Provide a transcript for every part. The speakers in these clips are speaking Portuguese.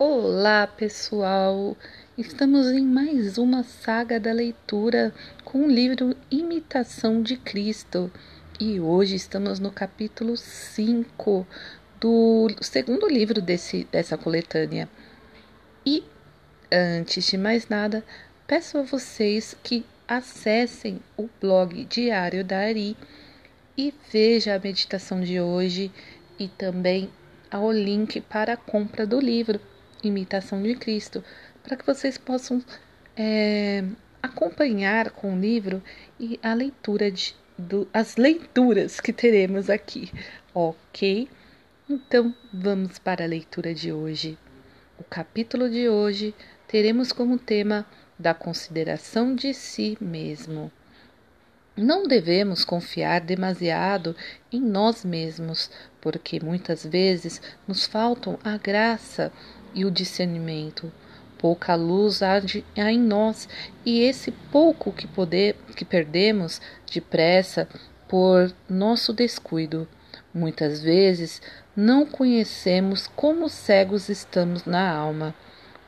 Olá, pessoal! Estamos em mais uma saga da leitura com o livro Imitação de Cristo e hoje estamos no capítulo 5 do segundo livro desse, dessa coletânea. E antes de mais nada, peço a vocês que acessem o blog Diário da Ari e veja a meditação de hoje e também ao link para a compra do livro Imitação de Cristo, para que vocês possam é, acompanhar com o livro e a leitura de, do, as leituras que teremos aqui, ok? Então vamos para a leitura de hoje. O capítulo de hoje teremos como tema da consideração de si mesmo. Não devemos confiar demasiado em nós mesmos, porque muitas vezes nos faltam a graça e o discernimento. Pouca luz há, de, há em nós, e esse pouco que, poder, que perdemos depressa por nosso descuido. Muitas vezes não conhecemos como cegos estamos na alma.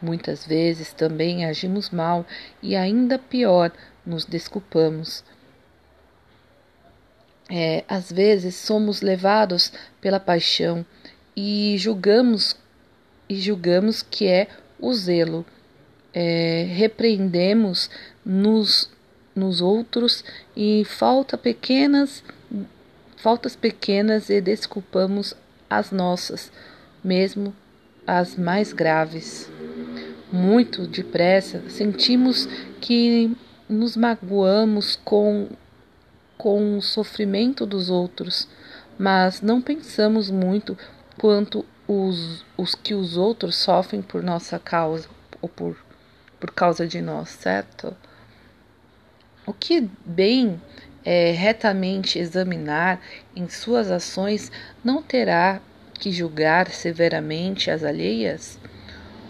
Muitas vezes também agimos mal e, ainda pior, nos desculpamos. É, às vezes somos levados pela paixão e julgamos e julgamos que é o zelo. É, repreendemos nos, nos outros e falta pequenas faltas pequenas e desculpamos as nossas, mesmo as mais graves. Muito depressa sentimos que nos magoamos com, com o sofrimento dos outros, mas não pensamos muito quanto os, os que os outros sofrem por nossa causa ou por, por causa de nós, certo? O que bem é, retamente examinar em suas ações não terá que julgar severamente as alheias?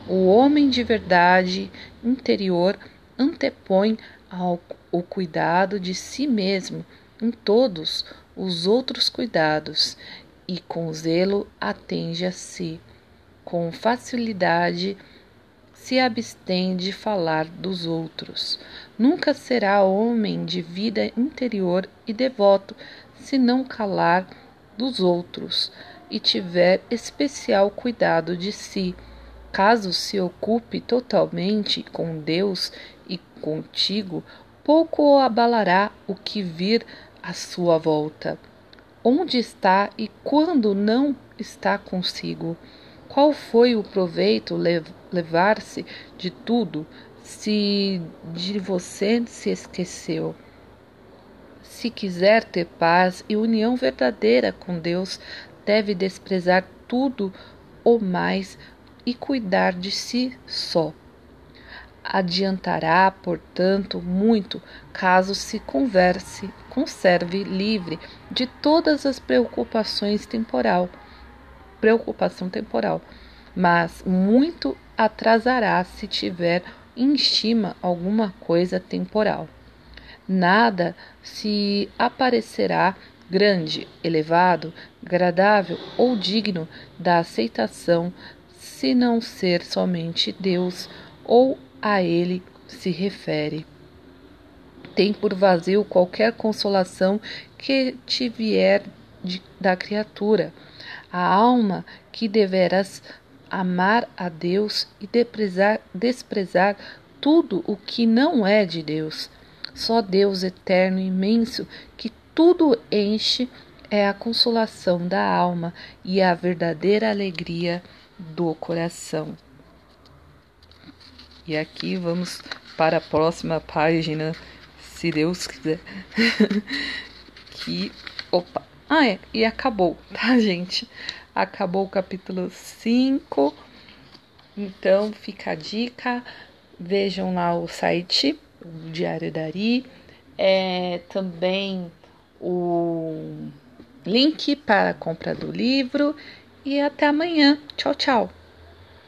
O homem de verdade interior antepõe ao, o cuidado de si mesmo em todos os outros cuidados e com zelo atende a si. Com facilidade se abstém de falar dos outros. Nunca será homem de vida interior e devoto se não calar dos outros e tiver especial cuidado de si. Caso se ocupe totalmente com Deus e contigo, pouco o abalará o que vir à sua volta onde está e quando não está consigo. Qual foi o proveito levar-se de tudo se de você se esqueceu? Se quiser ter paz e união verdadeira com Deus, deve desprezar tudo ou mais e cuidar de si só. Adiantará, portanto, muito caso se converse, conserve livre de todas as preocupações temporal, preocupação temporal, mas muito atrasará se tiver em estima alguma coisa temporal. Nada se aparecerá grande, elevado, agradável ou digno da aceitação se não ser somente Deus ou a ele se refere. Tem por vazio qualquer consolação que te vier de, da criatura. A alma que deverás amar a Deus e desprezar, desprezar tudo o que não é de Deus. Só Deus eterno e imenso, que tudo enche, é a consolação da alma e a verdadeira alegria do coração. E aqui vamos para a próxima página, se Deus quiser. que. Opa! Ah, é, e acabou, tá, gente? Acabou o capítulo 5. Então fica a dica. Vejam lá o site, o Diário Dari. É, também o link para a compra do livro. E até amanhã. Tchau, tchau.